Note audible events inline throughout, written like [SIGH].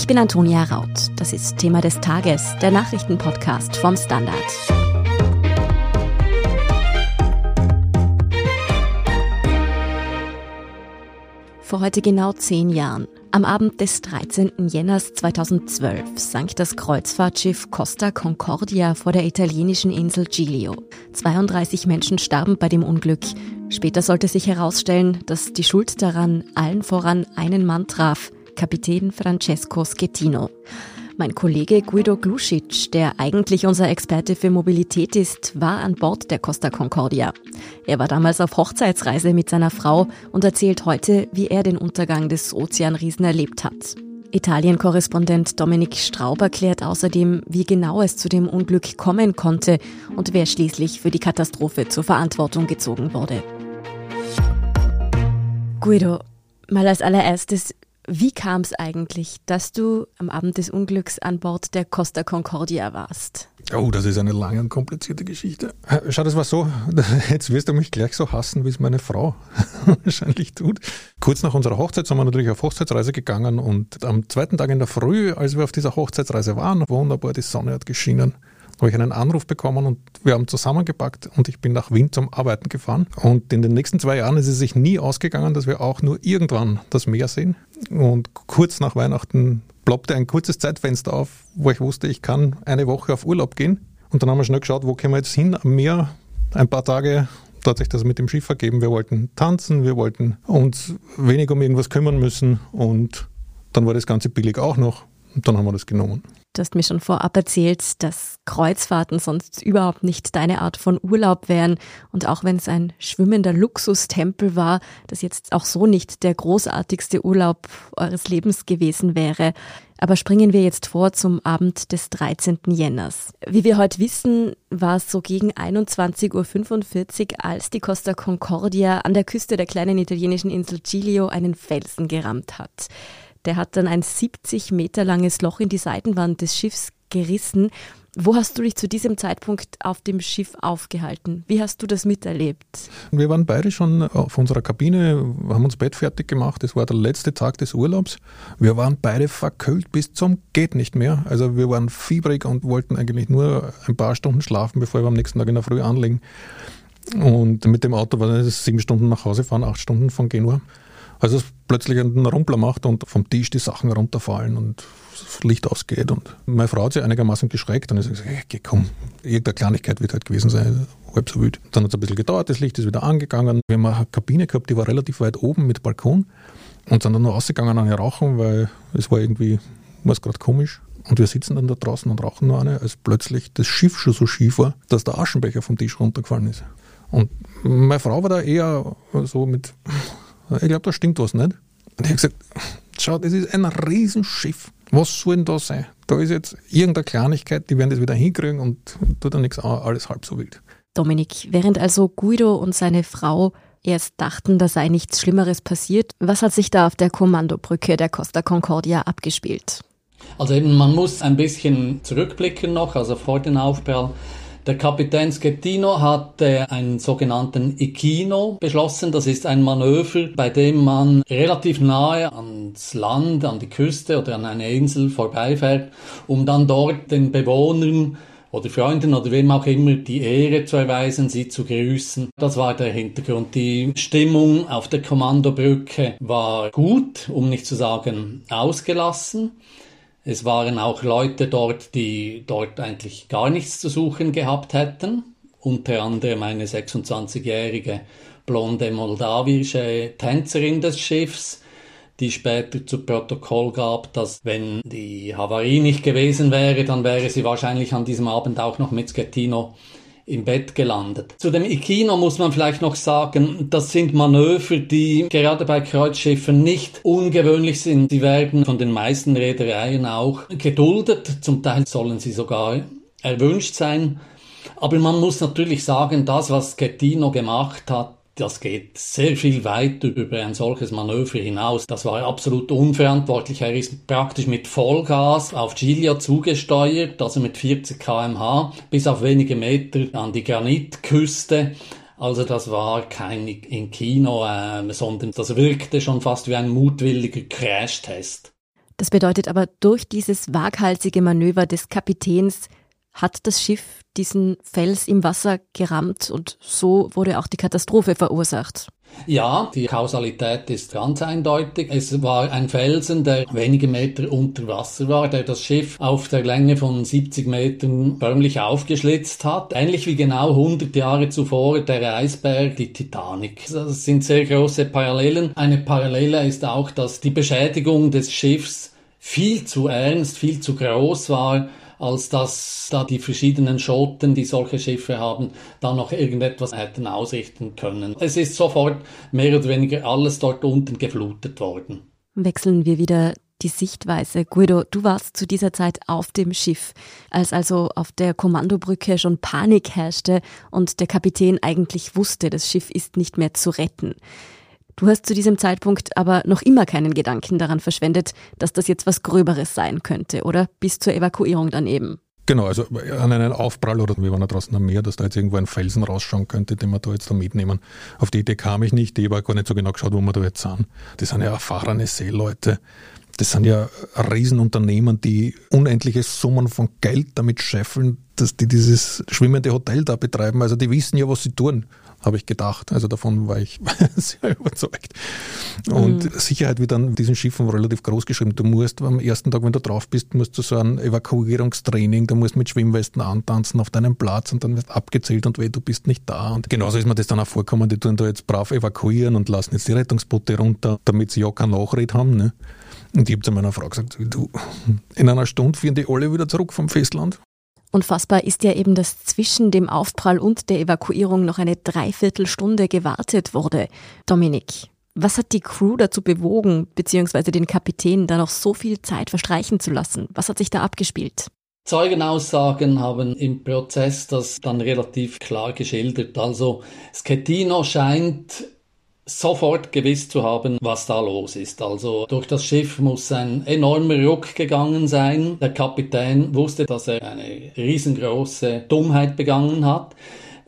Ich bin Antonia Raut. Das ist Thema des Tages, der Nachrichtenpodcast vom Standard. Vor heute genau zehn Jahren, am Abend des 13. Jänners 2012, sank das Kreuzfahrtschiff Costa Concordia vor der italienischen Insel Giglio. 32 Menschen starben bei dem Unglück. Später sollte sich herausstellen, dass die Schuld daran allen voran einen Mann traf, Kapitän Francesco Schettino. Mein Kollege Guido Glusic, der eigentlich unser Experte für Mobilität ist, war an Bord der Costa Concordia. Er war damals auf Hochzeitsreise mit seiner Frau und erzählt heute, wie er den Untergang des Ozeanriesen erlebt hat. Italien-Korrespondent Dominik Straub erklärt außerdem, wie genau es zu dem Unglück kommen konnte und wer schließlich für die Katastrophe zur Verantwortung gezogen wurde. Guido, mal als allererstes, wie kam es eigentlich, dass du am Abend des Unglücks an Bord der Costa Concordia warst? Oh, das ist eine lange und komplizierte Geschichte. Schau, das war so, [LAUGHS] jetzt wirst du mich gleich so hassen, wie es meine Frau [LAUGHS] wahrscheinlich tut. Kurz nach unserer Hochzeit sind wir natürlich auf Hochzeitsreise gegangen und am zweiten Tag in der Früh, als wir auf dieser Hochzeitsreise waren, wunderbar, die Sonne hat geschienen, habe ich einen Anruf bekommen und wir haben zusammengepackt und ich bin nach Wien zum Arbeiten gefahren. Und in den nächsten zwei Jahren ist es sich nie ausgegangen, dass wir auch nur irgendwann das Meer sehen. Und kurz nach Weihnachten ploppte ein kurzes Zeitfenster auf, wo ich wusste, ich kann eine Woche auf Urlaub gehen. Und dann haben wir schnell geschaut, wo können wir jetzt hin am Meer. Ein paar Tage da hat sich das mit dem Schiff vergeben. Wir wollten tanzen, wir wollten uns wenig um irgendwas kümmern müssen und dann war das Ganze billig auch noch und dann haben wir das genommen. Du hast mir schon vorab erzählt, dass Kreuzfahrten sonst überhaupt nicht deine Art von Urlaub wären. Und auch wenn es ein schwimmender Luxustempel war, das jetzt auch so nicht der großartigste Urlaub eures Lebens gewesen wäre. Aber springen wir jetzt vor zum Abend des 13. Jänners. Wie wir heute wissen, war es so gegen 21.45 Uhr, als die Costa Concordia an der Küste der kleinen italienischen Insel Giglio einen Felsen gerammt hat. Der hat dann ein 70 Meter langes Loch in die Seitenwand des Schiffs gerissen. Wo hast du dich zu diesem Zeitpunkt auf dem Schiff aufgehalten? Wie hast du das miterlebt? Wir waren beide schon auf unserer Kabine, haben uns Bett fertig gemacht. Es war der letzte Tag des Urlaubs. Wir waren beide verkühlt bis zum geht nicht mehr. Also wir waren fiebrig und wollten eigentlich nur ein paar Stunden schlafen, bevor wir am nächsten Tag in der Früh anlegen. Und mit dem Auto war es sieben Stunden nach Hause fahren, acht Stunden von Genua. Also es plötzlich einen Rumpler macht und vom Tisch die Sachen runterfallen und das Licht ausgeht. Und meine Frau hat sich einigermaßen geschreckt und ich gesagt, hey, komm, irgendeine Kleinigkeit wird halt gewesen sein, halb so wild. Dann hat es ein bisschen gedauert, das Licht ist wieder angegangen. Wir haben eine Kabine gehabt, die war relativ weit oben mit Balkon und sind dann noch rausgegangen an rauchen, weil es war irgendwie, was gerade komisch. Und wir sitzen dann da draußen und rauchen nur eine, als plötzlich das Schiff schon so schief war, dass der Aschenbecher vom Tisch runtergefallen ist. Und meine Frau war da eher so mit ich glaube, da stimmt was nicht. Und ich habe gesagt, schau, das ist ein Riesenschiff. Was soll denn da sein? Da ist jetzt irgendeine Kleinigkeit, die werden das wieder hinkriegen und tut dann nichts alles halb so wild. Dominik, während also Guido und seine Frau erst dachten, da sei nichts Schlimmeres passiert, was hat sich da auf der Kommandobrücke der Costa Concordia abgespielt? Also eben, man muss ein bisschen zurückblicken noch, also vor den Aufprall. Der Kapitän Schettino hat einen sogenannten Ikino beschlossen. Das ist ein Manöver, bei dem man relativ nahe ans Land, an die Küste oder an eine Insel vorbeifährt, um dann dort den Bewohnern oder Freunden oder wem auch immer die Ehre zu erweisen, sie zu grüßen. Das war der Hintergrund. Die Stimmung auf der Kommandobrücke war gut, um nicht zu sagen ausgelassen. Es waren auch Leute dort, die dort eigentlich gar nichts zu suchen gehabt hätten. Unter anderem eine 26-jährige blonde moldawische Tänzerin des Schiffs, die später zu Protokoll gab, dass wenn die Havarie nicht gewesen wäre, dann wäre sie wahrscheinlich an diesem Abend auch noch mit Schettino im Bett gelandet. Zu dem Ikino muss man vielleicht noch sagen, das sind Manöver, die gerade bei Kreuzschiffen nicht ungewöhnlich sind. Sie werden von den meisten Reedereien auch geduldet. Zum Teil sollen sie sogar erwünscht sein. Aber man muss natürlich sagen, das, was Schettino gemacht hat, das geht sehr viel weiter über ein solches Manöver hinaus. Das war absolut unverantwortlich. Er ist praktisch mit Vollgas auf Giglio zugesteuert, also mit 40 kmh, bis auf wenige Meter an die Granitküste. Also das war kein in Kino, äh, sondern das wirkte schon fast wie ein mutwilliger Crashtest. Das bedeutet aber, durch dieses waghalsige Manöver des Kapitäns hat das Schiff diesen Fels im Wasser gerammt und so wurde auch die Katastrophe verursacht. Ja, die Kausalität ist ganz eindeutig. Es war ein Felsen, der wenige Meter unter Wasser war, der das Schiff auf der Länge von 70 Metern förmlich aufgeschlitzt hat. Ähnlich wie genau 100 Jahre zuvor der Eisberg, die Titanic. Das sind sehr große Parallelen. Eine Parallele ist auch, dass die Beschädigung des Schiffs viel zu ernst, viel zu groß war als dass da die verschiedenen Schoten, die solche Schiffe haben, da noch irgendetwas hätten ausrichten können. Es ist sofort mehr oder weniger alles dort unten geflutet worden. Wechseln wir wieder die Sichtweise. Guido, du warst zu dieser Zeit auf dem Schiff, als also auf der Kommandobrücke schon Panik herrschte und der Kapitän eigentlich wusste, das Schiff ist nicht mehr zu retten. Du hast zu diesem Zeitpunkt aber noch immer keinen Gedanken daran verschwendet, dass das jetzt was Gröberes sein könnte, oder? Bis zur Evakuierung dann eben. Genau, also an einen Aufprall oder wir waren da draußen am Meer, dass da jetzt irgendwo ein Felsen rausschauen könnte, den wir da jetzt da mitnehmen. Auf die Idee kam ich nicht, die war gar nicht so genau geschaut, wo wir da jetzt sind. Das sind ja erfahrene Seeleute. Das sind ja Riesenunternehmen, die unendliche Summen von Geld damit scheffeln, dass die dieses schwimmende Hotel da betreiben. Also die wissen ja, was sie tun habe ich gedacht. Also davon war ich [LAUGHS] sehr überzeugt. Und mhm. Sicherheit wird dann diesen Schiffen relativ groß geschrieben. Du musst am ersten Tag, wenn du drauf bist, musst du so ein Evakuierungstraining, du musst mit Schwimmwesten antanzen auf deinem Platz und dann wirst abgezählt und weh, du bist nicht da. Und genauso ist mir das dann auch vorkommen, die tun da jetzt brav evakuieren und lassen jetzt die Rettungsboote runter, damit sie ja kein Nachred haben. Ne? Und ich habe zu meiner Frau gesagt, du, in einer Stunde führen die alle wieder zurück vom Festland. Unfassbar ist ja eben, dass zwischen dem Aufprall und der Evakuierung noch eine Dreiviertelstunde gewartet wurde. Dominik, was hat die Crew dazu bewogen, beziehungsweise den Kapitän, da noch so viel Zeit verstreichen zu lassen? Was hat sich da abgespielt? Zeugenaussagen haben im Prozess das dann relativ klar geschildert. Also Schettino scheint sofort gewiss zu haben, was da los ist. Also durch das Schiff muss ein enormer Ruck gegangen sein. Der Kapitän wusste, dass er eine riesengroße Dummheit begangen hat.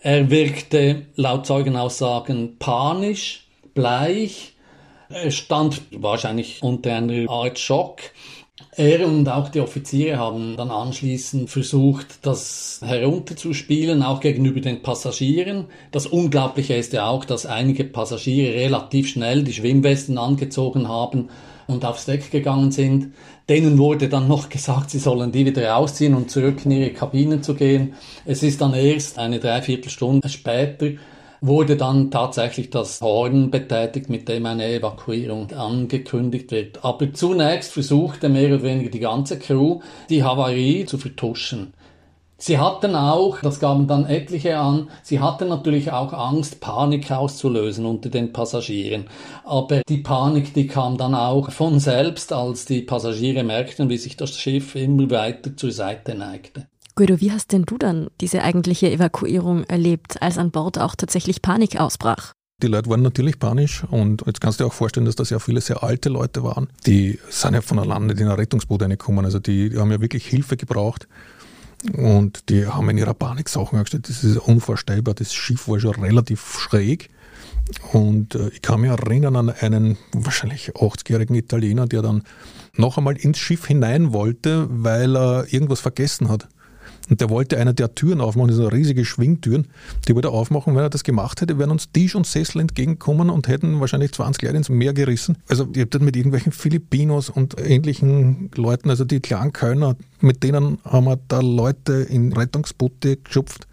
Er wirkte laut Zeugenaussagen panisch, bleich. Er stand wahrscheinlich unter einer Art Schock. Er und auch die Offiziere haben dann anschließend versucht, das herunterzuspielen, auch gegenüber den Passagieren. Das Unglaubliche ist ja auch, dass einige Passagiere relativ schnell die Schwimmwesten angezogen haben und aufs Deck gegangen sind. Denen wurde dann noch gesagt, sie sollen die wieder ausziehen und zurück in ihre Kabinen zu gehen. Es ist dann erst eine Dreiviertelstunde später wurde dann tatsächlich das Horn betätigt, mit dem eine Evakuierung angekündigt wird. Aber zunächst versuchte mehr oder weniger die ganze Crew, die Havarie zu vertuschen. Sie hatten auch, das gaben dann etliche an, sie hatten natürlich auch Angst, Panik auszulösen unter den Passagieren. Aber die Panik, die kam dann auch von selbst, als die Passagiere merkten, wie sich das Schiff immer weiter zur Seite neigte. Guido, wie hast denn du dann diese eigentliche Evakuierung erlebt, als an Bord auch tatsächlich Panik ausbrach? Die Leute waren natürlich panisch und jetzt kannst du dir auch vorstellen, dass das ja viele sehr alte Leute waren. Die sind ja von alleine nicht in ein Rettungsboot reingekommen. Also die, die haben ja wirklich Hilfe gebraucht. Und die haben in ihrer Panik Sachen angestellt. Das ist unvorstellbar. Das Schiff war schon relativ schräg. Und äh, ich kann mich erinnern an einen wahrscheinlich 80-jährigen Italiener, der dann noch einmal ins Schiff hinein wollte, weil er irgendwas vergessen hat. Und der wollte eine der Türen aufmachen, das sind riesige Schwingtüren. Die wollte er aufmachen. Wenn er das gemacht hätte, wären uns Tisch und Sessel entgegengekommen und hätten wahrscheinlich 20 Leute ins Meer gerissen. Also ich habe das mit irgendwelchen Filipinos und ähnlichen Leuten, also die Klangkölner, mit denen haben wir da Leute in Rettungsboote geschupft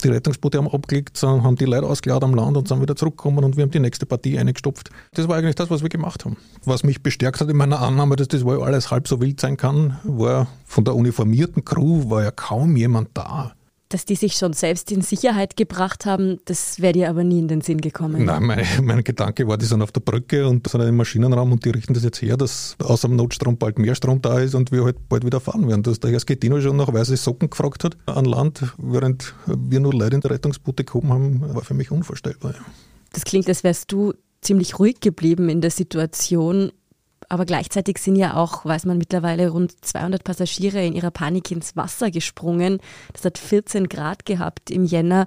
die Rettungsboote haben abgelegt, haben die Leute ausgeladen am Land und sind wieder zurückgekommen und wir haben die nächste Partie eingestopft. Das war eigentlich das, was wir gemacht haben. Was mich bestärkt hat in meiner Annahme, dass das alles halb so wild sein kann, war von der uniformierten Crew war ja kaum jemand da dass die sich schon selbst in Sicherheit gebracht haben, das wäre dir aber nie in den Sinn gekommen. Nein, mein, [LAUGHS] mein Gedanke war, die sind auf der Brücke und sind im Maschinenraum und die richten das jetzt her, dass außer dem Notstrom bald mehr Strom da ist und wir halt bald wieder fahren werden. Dass der Herr Schettino schon nach weiße Socken gefragt hat an Land, während wir nur Leute in der Rettungsboote gekommen haben, war für mich unvorstellbar. Das klingt, als wärst du ziemlich ruhig geblieben in der Situation aber gleichzeitig sind ja auch, weiß man mittlerweile, rund 200 Passagiere in ihrer Panik ins Wasser gesprungen. Das hat 14 Grad gehabt im Jänner.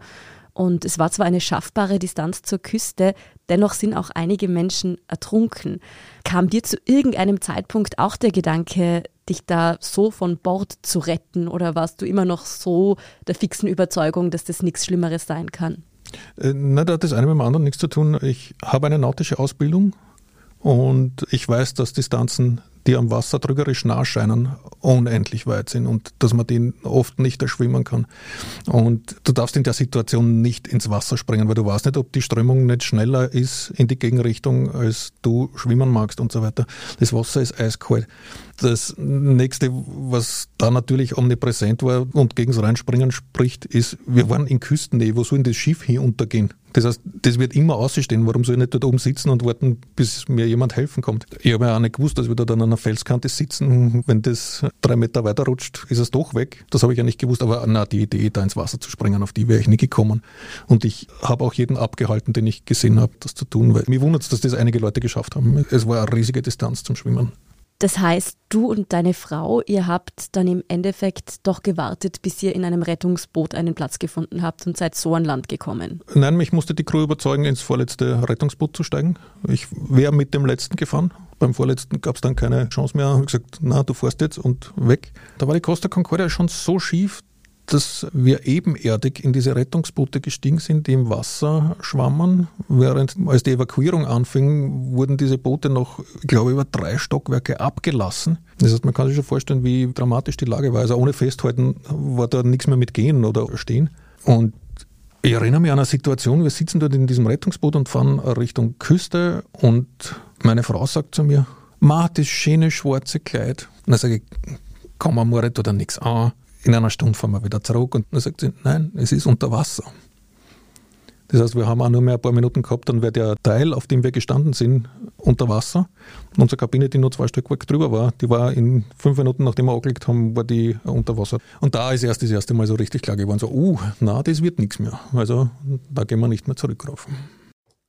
Und es war zwar eine schaffbare Distanz zur Küste, dennoch sind auch einige Menschen ertrunken. Kam dir zu irgendeinem Zeitpunkt auch der Gedanke, dich da so von Bord zu retten oder warst du immer noch so der fixen Überzeugung, dass das nichts Schlimmeres sein kann? Äh, na, da hat das eine mit dem anderen nichts zu tun. Ich habe eine nautische Ausbildung und ich weiß, dass Distanzen die am Wasser trügerisch nah scheinen, unendlich weit sind und dass man den oft nicht erschwimmen kann. Und du darfst in der Situation nicht ins Wasser springen, weil du weißt nicht, ob die Strömung nicht schneller ist in die Gegenrichtung, als du schwimmen magst und so weiter. Das Wasser ist eiskalt. Das nächste, was da natürlich omnipräsent war und gegen das Reinspringen spricht, ist, wir waren in Küstennähe, wo soll denn das Schiff hier untergehen? Das heißt, das wird immer ausstehen. Warum soll ich nicht dort oben sitzen und warten, bis mir jemand helfen kommt? Ich habe ja auch nicht gewusst, dass wir da dann an einer Felskante sitzen. Wenn das drei Meter weiter rutscht, ist es doch weg. Das habe ich ja nicht gewusst. Aber na, die Idee, da ins Wasser zu springen, auf die wäre ich nie gekommen. Und ich habe auch jeden abgehalten, den ich gesehen habe, das zu tun. Weil mir wundert es, dass das einige Leute geschafft haben. Es war eine riesige Distanz zum Schwimmen. Das heißt, du und deine Frau, ihr habt dann im Endeffekt doch gewartet, bis ihr in einem Rettungsboot einen Platz gefunden habt und seid so an Land gekommen. Nein, mich musste die Crew überzeugen, ins vorletzte Rettungsboot zu steigen. Ich wäre mit dem letzten gefahren. Beim vorletzten gab es dann keine Chance mehr. Ich habe gesagt, na, du fährst jetzt und weg. Da war die Costa Concordia schon so schief, dass wir ebenerdig in diese Rettungsboote gestiegen sind, die im Wasser schwammen. Während als die Evakuierung anfing, wurden diese Boote noch, ich glaube, über drei Stockwerke abgelassen. Das heißt, man kann sich schon vorstellen, wie dramatisch die Lage war. Also ohne Festhalten war da nichts mehr mit Gehen oder Stehen. Und ich erinnere mich an eine Situation, wir sitzen dort in diesem Rettungsboot und fahren Richtung Küste und meine Frau sagt zu mir, Ma, das schöne schwarze Kleid. Und dann sage ich, komm, Moritz, oder nichts an in einer Stunde fahren wir wieder zurück. Und dann sagt sie, nein, es ist unter Wasser. Das heißt, wir haben auch nur mehr ein paar Minuten gehabt, dann wäre der Teil, auf dem wir gestanden sind, unter Wasser. Und unsere Kabine, die nur zwei Stück drüber war, die war in fünf Minuten, nachdem wir angelegt haben, war die unter Wasser. Und da ist erst das erste Mal so richtig klar geworden, so, uh, na, das wird nichts mehr. Also da gehen wir nicht mehr zurück rauf.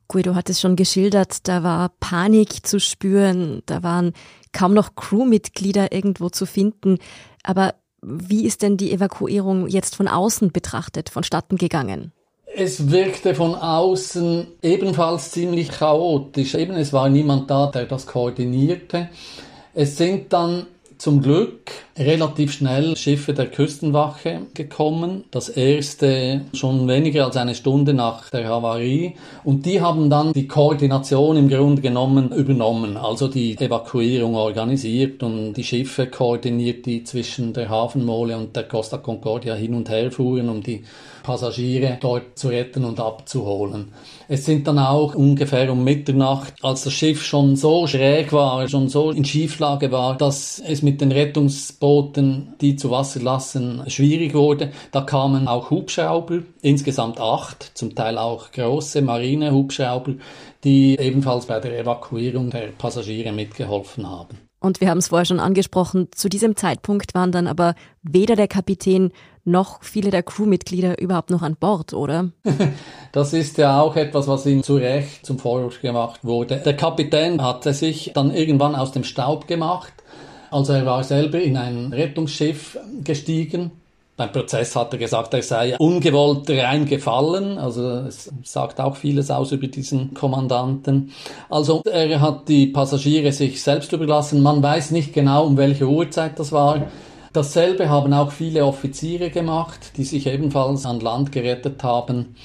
Guido hat es schon geschildert, da war Panik zu spüren, da waren kaum noch Crewmitglieder irgendwo zu finden. Aber wie ist denn die Evakuierung jetzt von außen betrachtet vonstatten gegangen? Es wirkte von außen ebenfalls ziemlich chaotisch. Eben, es war niemand da, der das koordinierte. Es sind dann zum Glück relativ schnell Schiffe der Küstenwache gekommen. Das erste schon weniger als eine Stunde nach der Havarie. Und die haben dann die Koordination im Grunde genommen übernommen. Also die Evakuierung organisiert und die Schiffe koordiniert, die zwischen der Hafenmole und der Costa Concordia hin und her fuhren, um die Passagiere dort zu retten und abzuholen. Es sind dann auch ungefähr um Mitternacht, als das Schiff schon so schräg war, schon so in Schieflage war, dass es mit den Rettungsbooten, die zu Wasser lassen, schwierig wurde. Da kamen auch Hubschrauber, insgesamt acht, zum Teil auch große Marinehubschrauber, die ebenfalls bei der Evakuierung der Passagiere mitgeholfen haben. Und wir haben es vorher schon angesprochen, zu diesem Zeitpunkt waren dann aber weder der Kapitän noch viele der Crewmitglieder überhaupt noch an Bord, oder? [LAUGHS] Das ist ja auch etwas, was ihm zu Recht zum Vorwurf gemacht wurde. Der Kapitän hatte sich dann irgendwann aus dem Staub gemacht. Also er war selber in ein Rettungsschiff gestiegen beim Prozess hat er gesagt, er sei ungewollt reingefallen. Also es sagt auch vieles aus über diesen Kommandanten. Also er hat die Passagiere sich selbst überlassen. Man weiß nicht genau, um welche Uhrzeit das war. Dasselbe haben auch viele Offiziere gemacht, die sich ebenfalls an Land gerettet haben.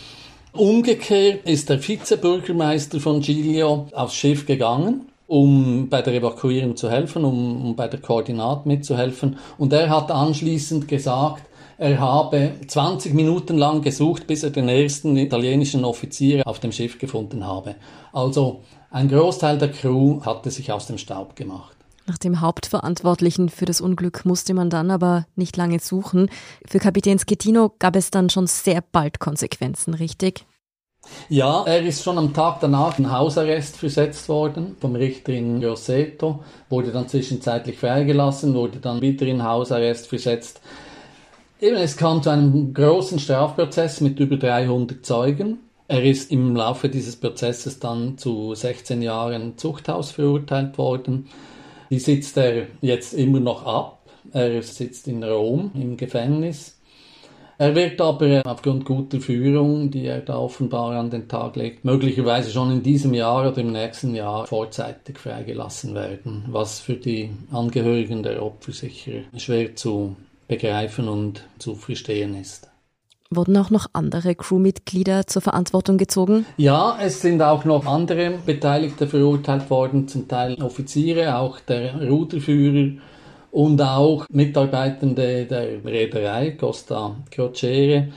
Umgekehrt ist der Vizebürgermeister von Giglio aufs Schiff gegangen um bei der Evakuierung zu helfen, um, um bei der Koordinat mitzuhelfen. Und er hat anschließend gesagt, er habe 20 Minuten lang gesucht, bis er den ersten italienischen Offizier auf dem Schiff gefunden habe. Also ein Großteil der Crew hatte sich aus dem Staub gemacht. Nach dem Hauptverantwortlichen für das Unglück musste man dann aber nicht lange suchen. Für Kapitän Schettino gab es dann schon sehr bald Konsequenzen, richtig? Ja, er ist schon am Tag danach in Hausarrest versetzt worden vom Richter in Grosseto, wurde dann zwischenzeitlich freigelassen, wurde dann wieder in Hausarrest versetzt. Eben, es kam zu einem großen Strafprozess mit über 300 Zeugen. Er ist im Laufe dieses Prozesses dann zu 16 Jahren Zuchthaus verurteilt worden. Die sitzt er jetzt immer noch ab. Er sitzt in Rom im Gefängnis. Er wird aber aufgrund guter Führung, die er da offenbar an den Tag legt, möglicherweise schon in diesem Jahr oder im nächsten Jahr vorzeitig freigelassen werden, was für die Angehörigen der Opfer sicher schwer zu begreifen und zu verstehen ist. Wurden auch noch andere Crewmitglieder zur Verantwortung gezogen? Ja, es sind auch noch andere Beteiligte verurteilt worden, zum Teil Offiziere, auch der Ruderführer und auch Mitarbeitende der Reederei Costa Crociere.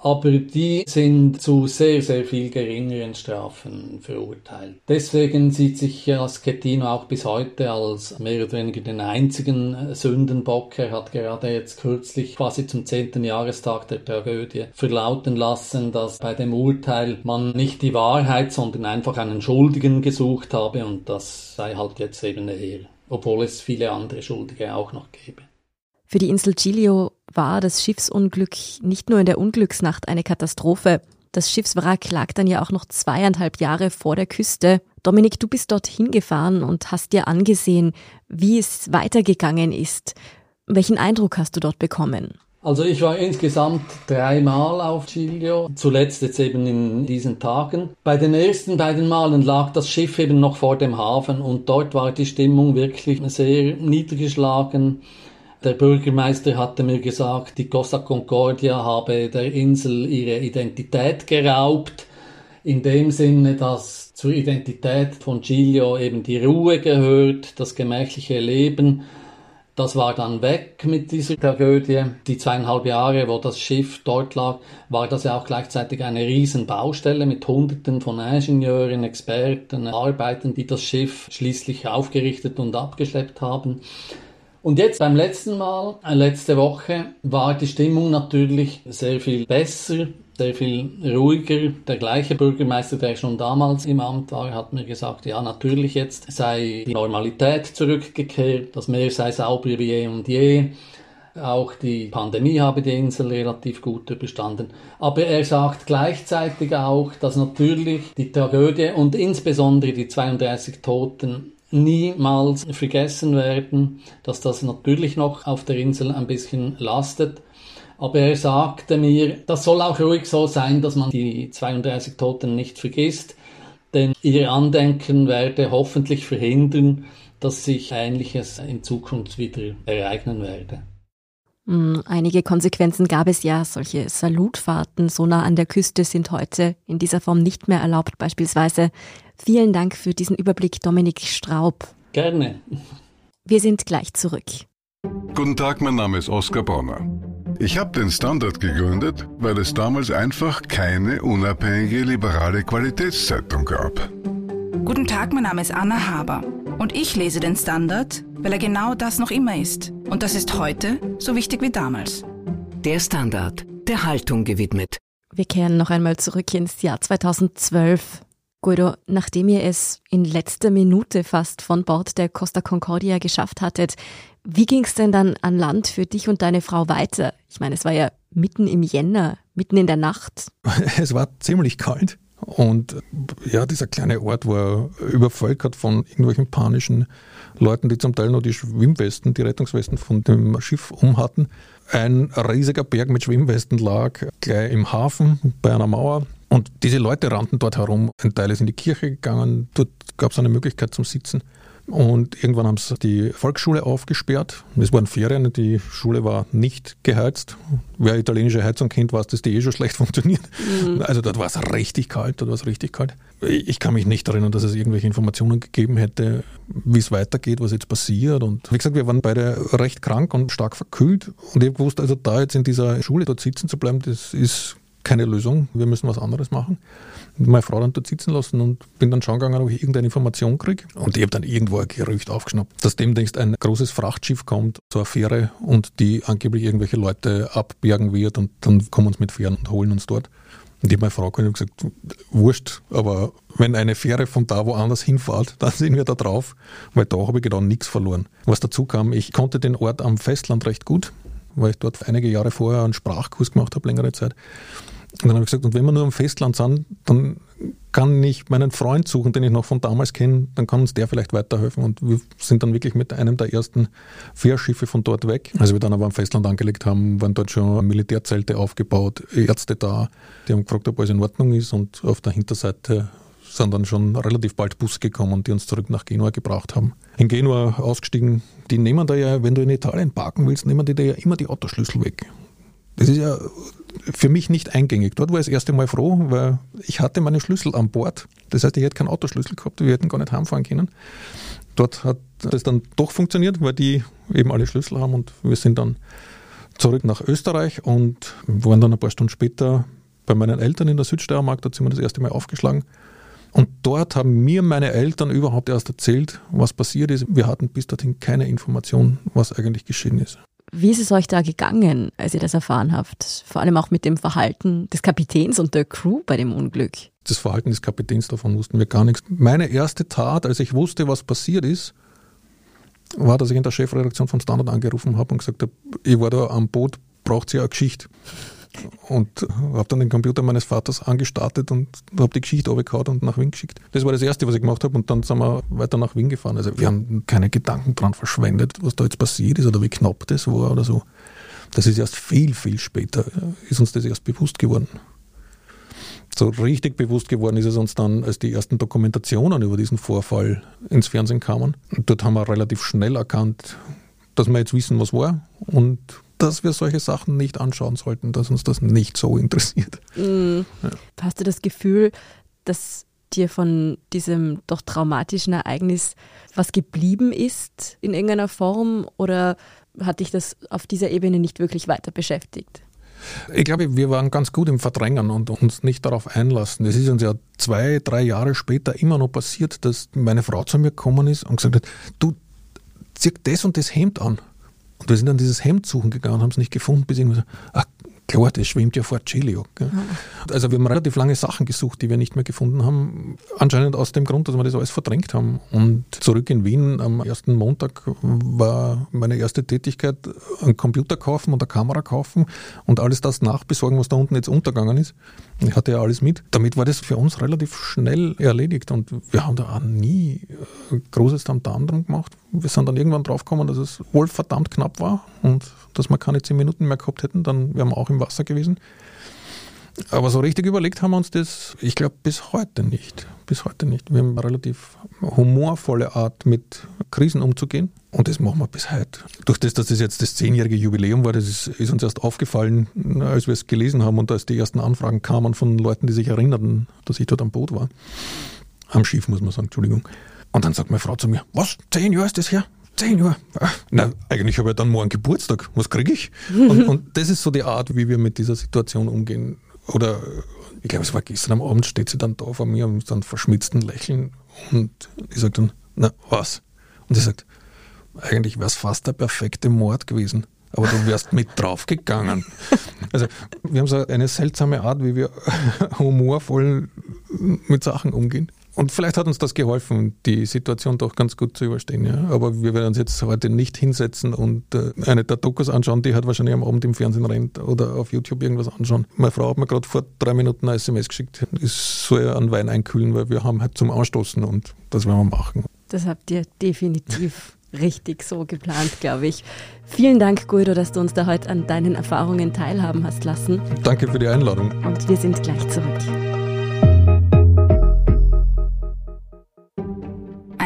Aber die sind zu sehr, sehr viel geringeren Strafen verurteilt. Deswegen sieht sich ja Schettino auch bis heute als mehr oder weniger den einzigen Sündenbock. Er hat gerade jetzt kürzlich quasi zum zehnten Jahrestag der Tragödie verlauten lassen, dass bei dem Urteil man nicht die Wahrheit, sondern einfach einen Schuldigen gesucht habe und das sei halt jetzt eben er obwohl es viele andere Schuldige auch noch gäbe. Für die Insel Giglio war das Schiffsunglück nicht nur in der Unglücksnacht eine Katastrophe. Das Schiffswrack lag dann ja auch noch zweieinhalb Jahre vor der Küste. Dominik, du bist dorthin gefahren und hast dir angesehen, wie es weitergegangen ist. Welchen Eindruck hast du dort bekommen? Also ich war insgesamt dreimal auf Giglio, zuletzt jetzt eben in diesen Tagen. Bei den ersten beiden Malen lag das Schiff eben noch vor dem Hafen und dort war die Stimmung wirklich sehr niedergeschlagen. Der Bürgermeister hatte mir gesagt, die Costa Concordia habe der Insel ihre Identität geraubt, in dem Sinne, dass zur Identität von Giglio eben die Ruhe gehört, das gemächliche Leben das war dann weg mit dieser Tragödie. Die zweieinhalb Jahre, wo das Schiff dort lag, war das ja auch gleichzeitig eine riesen Baustelle mit Hunderten von Ingenieuren, Experten, Arbeitern, die das Schiff schließlich aufgerichtet und abgeschleppt haben. Und jetzt beim letzten Mal, äh, letzte Woche, war die Stimmung natürlich sehr viel besser sehr viel ruhiger. Der gleiche Bürgermeister, der schon damals im Amt war, hat mir gesagt, ja, natürlich jetzt sei die Normalität zurückgekehrt, das Meer sei sauber wie je und je. Auch die Pandemie habe die Insel relativ gut überstanden. Aber er sagt gleichzeitig auch, dass natürlich die Tragödie und insbesondere die 32 Toten niemals vergessen werden, dass das natürlich noch auf der Insel ein bisschen lastet aber er sagte mir, das soll auch ruhig so sein, dass man die 32 Toten nicht vergisst, denn ihr Andenken werde hoffentlich verhindern, dass sich Ähnliches in Zukunft wieder ereignen werde. Hm, einige Konsequenzen gab es ja. Solche Salutfahrten so nah an der Küste sind heute in dieser Form nicht mehr erlaubt, beispielsweise. Vielen Dank für diesen Überblick, Dominik Straub. Gerne. Wir sind gleich zurück. Guten Tag, mein Name ist Oskar Bonner. Ich habe den Standard gegründet, weil es damals einfach keine unabhängige liberale Qualitätszeitung gab. Guten Tag, mein Name ist Anna Haber und ich lese den Standard, weil er genau das noch immer ist. Und das ist heute so wichtig wie damals. Der Standard, der Haltung gewidmet. Wir kehren noch einmal zurück ins Jahr 2012. Guido, nachdem ihr es in letzter Minute fast von Bord der Costa Concordia geschafft hattet, wie ging es denn dann an Land für dich und deine Frau weiter? Ich meine, es war ja mitten im Jänner, mitten in der Nacht. [LAUGHS] Es war ziemlich kalt. Und ja, dieser kleine Ort war übervölkert von irgendwelchen panischen Leuten, die zum Teil nur die Schwimmwesten, die Rettungswesten von dem Schiff um hatten. Ein riesiger Berg mit Schwimmwesten lag gleich im Hafen bei einer Mauer. Und diese Leute rannten dort herum. Ein Teil ist in die Kirche gegangen. Dort gab es eine Möglichkeit zum Sitzen. Und irgendwann haben sie die Volksschule aufgesperrt. Es waren Ferien, die Schule war nicht geheizt. Wer italienische Heizung kennt, weiß, dass die eh schon schlecht [LAUGHS] funktioniert. Mhm. Also dort war es richtig kalt, dort war es richtig kalt. Ich kann mich nicht erinnern, dass es irgendwelche Informationen gegeben hätte, wie es weitergeht, was jetzt passiert. Und wie gesagt, wir waren beide recht krank und stark verkühlt. Und ich wusste also, da jetzt in dieser Schule dort sitzen zu bleiben, das ist keine Lösung. Wir müssen was anderes machen meine Frau dann dort sitzen lassen und bin dann schauen gegangen, ob ich irgendeine Information kriege. Und ich habe dann irgendwo ein Gerücht aufgeschnappt, dass demnächst ein großes Frachtschiff kommt, eine Fähre, und die angeblich irgendwelche Leute abbergen wird und dann kommen uns mit Fähren und holen uns dort. Und ich habe meine Frau gesagt, wurscht, aber wenn eine Fähre von da woanders hinfährt, dann sind wir da drauf, weil da habe ich genau nichts verloren. Was dazu kam, ich konnte den Ort am Festland recht gut, weil ich dort einige Jahre vorher einen Sprachkurs gemacht habe, längere Zeit. Und dann habe ich gesagt, und wenn wir nur am Festland sind, dann kann ich meinen Freund suchen, den ich noch von damals kenne, dann kann uns der vielleicht weiterhelfen. Und wir sind dann wirklich mit einem der ersten Fährschiffe von dort weg. Als wir dann aber am Festland angelegt haben, waren dort schon Militärzelte aufgebaut, Ärzte da. Die haben gefragt, ob alles in Ordnung ist und auf der Hinterseite sind dann schon relativ bald Busse gekommen, die uns zurück nach Genua gebracht haben. In Genua ausgestiegen, die nehmen da ja, wenn du in Italien parken willst, nehmen die da ja immer die Autoschlüssel weg. Das ist ja für mich nicht eingängig. Dort war ich das erste Mal froh, weil ich hatte meine Schlüssel an Bord. Das heißt, ich hätte keinen Autoschlüssel gehabt, wir hätten gar nicht heimfahren können. Dort hat das dann doch funktioniert, weil die eben alle Schlüssel haben und wir sind dann zurück nach Österreich und waren dann ein paar Stunden später bei meinen Eltern in der Südsteiermark, da sind wir das erste Mal aufgeschlagen. Und dort haben mir meine Eltern überhaupt erst erzählt, was passiert ist. Wir hatten bis dorthin keine Information, was eigentlich geschehen ist. Wie ist es euch da gegangen, als ihr das erfahren habt? Vor allem auch mit dem Verhalten des Kapitäns und der Crew bei dem Unglück. Das Verhalten des Kapitäns, davon wussten wir gar nichts. Meine erste Tat, als ich wusste, was passiert ist, war, dass ich in der Chefredaktion von Standard angerufen habe und gesagt habe, ich war da am Boot, braucht ihr eine Geschichte und habe dann den Computer meines Vaters angestartet und habe die Geschichte runtergehauen und nach Wien geschickt. Das war das Erste, was ich gemacht habe und dann sind wir weiter nach Wien gefahren. Also wir haben keine Gedanken dran verschwendet, was da jetzt passiert ist oder wie knapp das war oder so. Das ist erst viel, viel später, ist uns das erst bewusst geworden. So richtig bewusst geworden ist es uns dann, als die ersten Dokumentationen über diesen Vorfall ins Fernsehen kamen. Und dort haben wir relativ schnell erkannt, dass wir jetzt wissen, was war und dass wir solche Sachen nicht anschauen sollten, dass uns das nicht so interessiert. Mhm. Ja. Hast du das Gefühl, dass dir von diesem doch traumatischen Ereignis was geblieben ist in irgendeiner Form oder hat dich das auf dieser Ebene nicht wirklich weiter beschäftigt? Ich glaube, wir waren ganz gut im Verdrängen und uns nicht darauf einlassen. Es ist uns ja zwei, drei Jahre später immer noch passiert, dass meine Frau zu mir gekommen ist und gesagt hat, du zieh das und das Hemd an. Und wir sind dann dieses Hemd suchen gegangen und haben es nicht gefunden, bis irgendwie so, ach klar, das schwimmt ja vor Celio. Ja. Also wir haben relativ lange Sachen gesucht, die wir nicht mehr gefunden haben. Anscheinend aus dem Grund, dass wir das alles verdrängt haben. Und zurück in Wien am ersten Montag war meine erste Tätigkeit, einen Computer kaufen und eine Kamera kaufen und alles das nachbesorgen, was da unten jetzt untergegangen ist. Ich hatte ja alles mit. Damit war das für uns relativ schnell erledigt und wir haben da auch nie äh, großes Tamtam drum gemacht. Wir sind dann irgendwann draufgekommen, dass es wohl verdammt knapp war und dass wir keine zehn Minuten mehr gehabt hätten, dann wären wir auch im Wasser gewesen. Aber so richtig überlegt haben wir uns das, ich glaube, bis heute nicht. Bis heute nicht. Wir haben eine relativ humorvolle Art, mit Krisen umzugehen. Und das machen wir bis heute. Durch das, dass das jetzt das zehnjährige Jubiläum war, das ist, ist, uns erst aufgefallen, als wir es gelesen haben und als die ersten Anfragen kamen von Leuten, die sich erinnerten, dass ich dort am Boot war. Am Schiff, muss man sagen, Entschuldigung. Und dann sagt meine Frau zu mir, was, zehn Jahre ist das her? Zehn Uhr. Na, eigentlich habe ich dann morgen Geburtstag. Was kriege ich? Und, und, das ist so die Art, wie wir mit dieser Situation umgehen. Oder ich glaube, es war gestern am Abend, steht sie dann da vor mir mit einem verschmitzten Lächeln und ich sage dann, na, was? Und sie sagt, eigentlich wäre es fast der perfekte Mord gewesen. Aber du wärst mit draufgegangen. [LAUGHS] Also, wir haben so eine seltsame Art, wie wir [LAUGHS] humorvoll mit Sachen umgehen. Und vielleicht hat uns das geholfen, die Situation doch ganz gut zu überstehen. Ja. Aber wir werden uns jetzt heute nicht hinsetzen und äh, eine der Dokus anschauen, die halt wahrscheinlich am Abend im Fernsehen rennt oder auf YouTube irgendwas anschauen. Meine Frau hat mir gerade vor drei Minuten eine SMS geschickt, es soll einen Wein einkühlen, weil wir haben halt zum Anstoßen und das werden wir machen. Das habt ihr definitiv [LAUGHS] richtig so geplant, glaube ich. Vielen Dank, Guido, dass du uns da heute an deinen Erfahrungen teilhaben hast lassen. Danke für die Einladung. Und wir sind gleich zurück.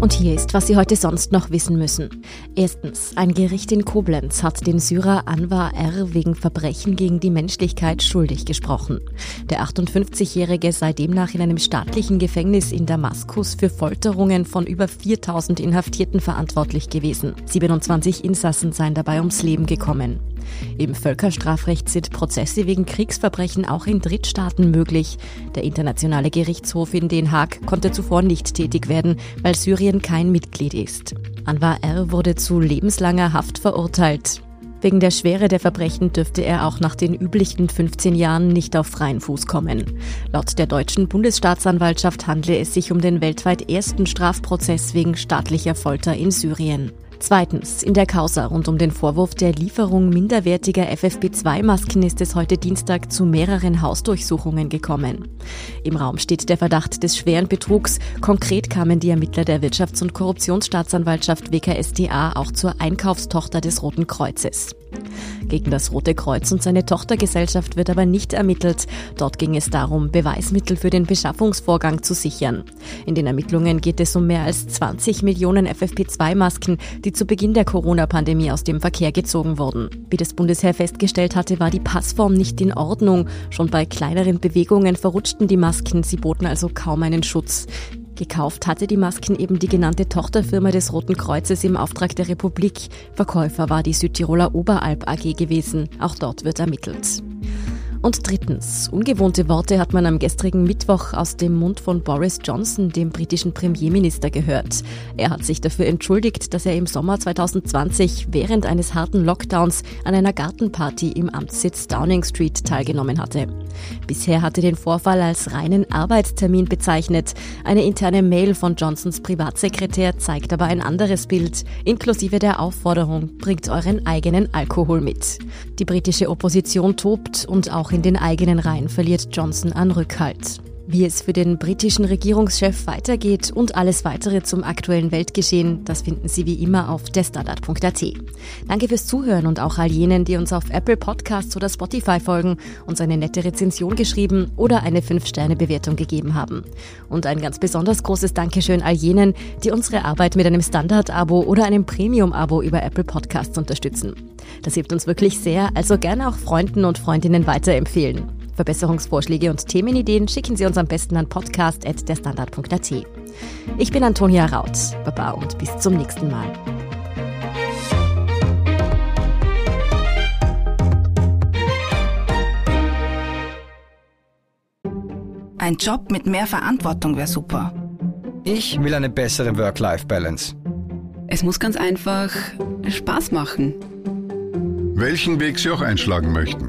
Und hier ist, was Sie heute sonst noch wissen müssen. Erstens, ein Gericht in Koblenz hat den Syrer Anwar R. wegen Verbrechen gegen die Menschlichkeit schuldig gesprochen. Der 58-Jährige sei demnach in einem staatlichen Gefängnis in Damaskus für Folterungen von über 4000 Inhaftierten verantwortlich gewesen. 27 Insassen seien dabei ums Leben gekommen. Im Völkerstrafrecht sind Prozesse wegen Kriegsverbrechen auch in Drittstaaten möglich. Der Internationale Gerichtshof in Den Haag konnte zuvor nicht tätig werden, weil Syrien kein Mitglied ist. Anwar R. wurde zu lebenslanger Haft verurteilt. Wegen der Schwere der Verbrechen dürfte er auch nach den üblichen 15 Jahren nicht auf freien Fuß kommen. Laut der deutschen Bundesstaatsanwaltschaft handle es sich um den weltweit ersten Strafprozess wegen staatlicher Folter in Syrien. Zweitens, in der Causa rund um den Vorwurf der Lieferung minderwertiger FFP2-Masken ist es heute Dienstag zu mehreren Hausdurchsuchungen gekommen. Im Raum steht der Verdacht des schweren Betrugs. Konkret kamen die Ermittler der Wirtschafts- und Korruptionsstaatsanwaltschaft WKSDA auch zur Einkaufstochter des Roten Kreuzes. Gegen das Rote Kreuz und seine Tochtergesellschaft wird aber nicht ermittelt. Dort ging es darum, Beweismittel für den Beschaffungsvorgang zu sichern. In den Ermittlungen geht es um mehr als 20 Millionen FFP2-Masken, die zu Beginn der Corona-Pandemie aus dem Verkehr gezogen wurden. Wie das Bundesheer festgestellt hatte, war die Passform nicht in Ordnung. Schon bei kleineren Bewegungen verrutschten die Masken, sie boten also kaum einen Schutz. Gekauft hatte die Masken eben die genannte Tochterfirma des Roten Kreuzes im Auftrag der Republik. Verkäufer war die Südtiroler Oberalp AG gewesen. Auch dort wird ermittelt. Und drittens, ungewohnte Worte hat man am gestrigen Mittwoch aus dem Mund von Boris Johnson, dem britischen Premierminister, gehört. Er hat sich dafür entschuldigt, dass er im Sommer 2020 während eines harten Lockdowns an einer Gartenparty im Amtssitz Downing Street teilgenommen hatte. Bisher hatte den Vorfall als reinen Arbeitstermin bezeichnet. Eine interne Mail von Johnsons Privatsekretär zeigt aber ein anderes Bild, inklusive der Aufforderung, bringt euren eigenen Alkohol mit. Die britische Opposition tobt und auch in den eigenen Reihen verliert Johnson an Rückhalt. Wie es für den britischen Regierungschef weitergeht und alles weitere zum aktuellen Weltgeschehen, das finden Sie wie immer auf derstandard.at. Danke fürs Zuhören und auch all jenen, die uns auf Apple Podcasts oder Spotify folgen, uns eine nette Rezension geschrieben oder eine 5-Sterne-Bewertung gegeben haben. Und ein ganz besonders großes Dankeschön all jenen, die unsere Arbeit mit einem Standard-Abo oder einem Premium-Abo über Apple Podcasts unterstützen. Das hilft uns wirklich sehr, also gerne auch Freunden und Freundinnen weiterempfehlen. Verbesserungsvorschläge und Themenideen schicken Sie uns am besten an podcast.derstandard.at. Ich bin Antonia Raut. Baba und bis zum nächsten Mal. Ein Job mit mehr Verantwortung wäre super. Ich will eine bessere Work-Life-Balance. Es muss ganz einfach Spaß machen. Welchen Weg Sie auch einschlagen möchten.